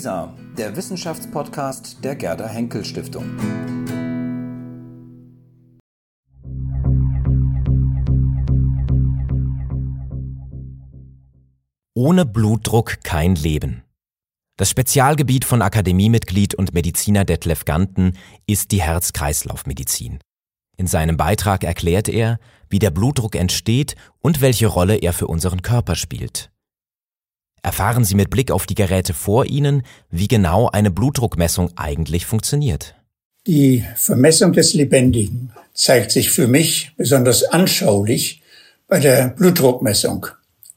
WISA, der Wissenschaftspodcast der Gerda Henkel Stiftung. Ohne Blutdruck kein Leben. Das Spezialgebiet von Akademiemitglied und Mediziner Detlef Ganten ist die Herz-Kreislauf-Medizin. In seinem Beitrag erklärt er, wie der Blutdruck entsteht und welche Rolle er für unseren Körper spielt. Erfahren Sie mit Blick auf die Geräte vor Ihnen, wie genau eine Blutdruckmessung eigentlich funktioniert. Die Vermessung des Lebendigen zeigt sich für mich besonders anschaulich bei der Blutdruckmessung.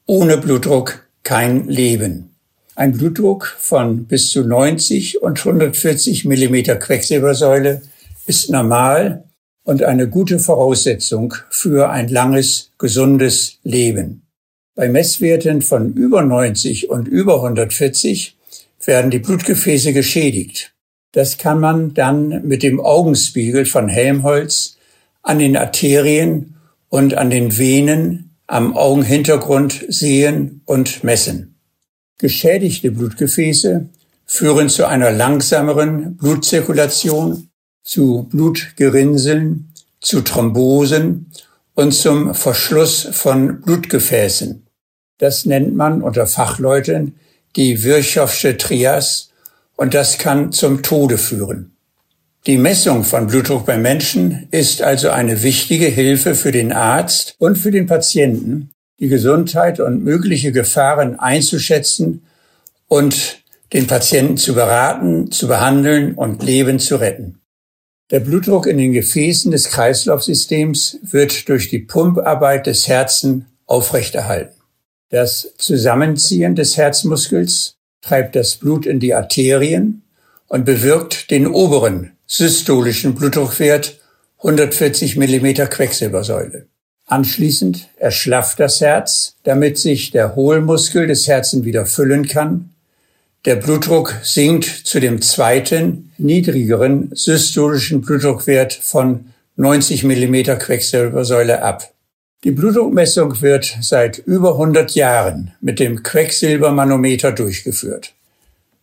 Ohne Blutdruck kein Leben. Ein Blutdruck von bis zu 90 und 140 Millimeter Quecksilbersäule ist normal und eine gute Voraussetzung für ein langes, gesundes Leben. Bei Messwerten von über 90 und über 140 werden die Blutgefäße geschädigt. Das kann man dann mit dem Augenspiegel von Helmholtz an den Arterien und an den Venen am Augenhintergrund sehen und messen. Geschädigte Blutgefäße führen zu einer langsameren Blutzirkulation, zu Blutgerinnseln, zu Thrombosen und zum Verschluss von Blutgefäßen. Das nennt man unter Fachleuten die Virchowsche Trias und das kann zum Tode führen. Die Messung von Blutdruck beim Menschen ist also eine wichtige Hilfe für den Arzt und für den Patienten, die Gesundheit und mögliche Gefahren einzuschätzen und den Patienten zu beraten, zu behandeln und Leben zu retten. Der Blutdruck in den Gefäßen des Kreislaufsystems wird durch die Pumparbeit des Herzen aufrechterhalten. Das Zusammenziehen des Herzmuskels treibt das Blut in die Arterien und bewirkt den oberen systolischen Blutdruckwert 140 Millimeter Quecksilbersäule. Anschließend erschlafft das Herz, damit sich der Hohlmuskel des Herzens wieder füllen kann. Der Blutdruck sinkt zu dem zweiten, niedrigeren systolischen Blutdruckwert von 90 Millimeter Quecksilbersäule ab. Die Blutdruckmessung wird seit über 100 Jahren mit dem Quecksilbermanometer durchgeführt.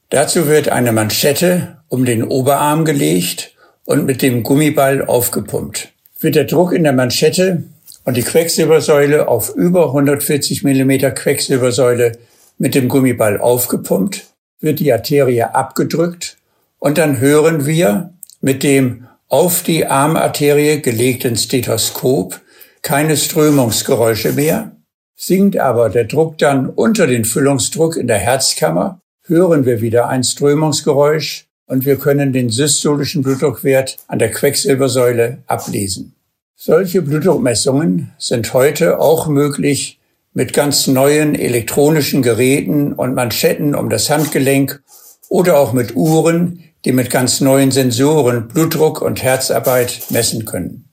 Dazu wird eine Manschette um den Oberarm gelegt und mit dem Gummiball aufgepumpt. Wird der Druck in der Manschette und die Quecksilbersäule auf über 140 Millimeter Quecksilbersäule mit dem Gummiball aufgepumpt, wird die Arterie abgedrückt und dann hören wir mit dem auf die Armarterie gelegten Stethoskop keine Strömungsgeräusche mehr. Sinkt aber der Druck dann unter den Füllungsdruck in der Herzkammer, hören wir wieder ein Strömungsgeräusch und wir können den systolischen Blutdruckwert an der Quecksilbersäule ablesen. Solche Blutdruckmessungen sind heute auch möglich mit ganz neuen elektronischen Geräten und Manschetten um das Handgelenk oder auch mit Uhren, die mit ganz neuen Sensoren Blutdruck und Herzarbeit messen können.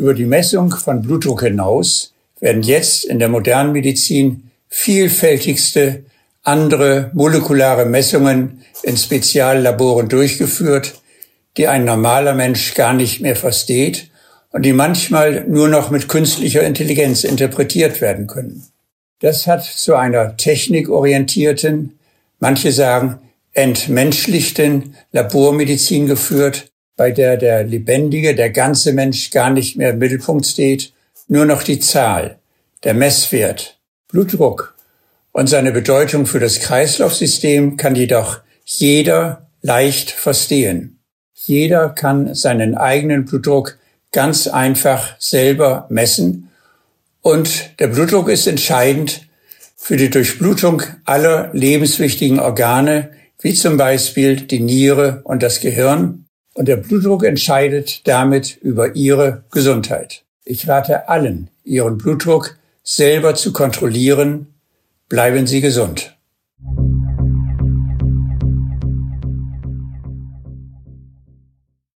Über die Messung von Blutdruck hinaus werden jetzt in der modernen Medizin vielfältigste andere molekulare Messungen in Speziallaboren durchgeführt, die ein normaler Mensch gar nicht mehr versteht und die manchmal nur noch mit künstlicher Intelligenz interpretiert werden können. Das hat zu einer technikorientierten, manche sagen entmenschlichten Labormedizin geführt, bei der der lebendige, der ganze Mensch gar nicht mehr im Mittelpunkt steht, nur noch die Zahl, der Messwert, Blutdruck. Und seine Bedeutung für das Kreislaufsystem kann jedoch jeder leicht verstehen. Jeder kann seinen eigenen Blutdruck ganz einfach selber messen. Und der Blutdruck ist entscheidend für die Durchblutung aller lebenswichtigen Organe, wie zum Beispiel die Niere und das Gehirn und der Blutdruck entscheidet damit über Ihre Gesundheit. Ich rate allen, Ihren Blutdruck selber zu kontrollieren. Bleiben Sie gesund.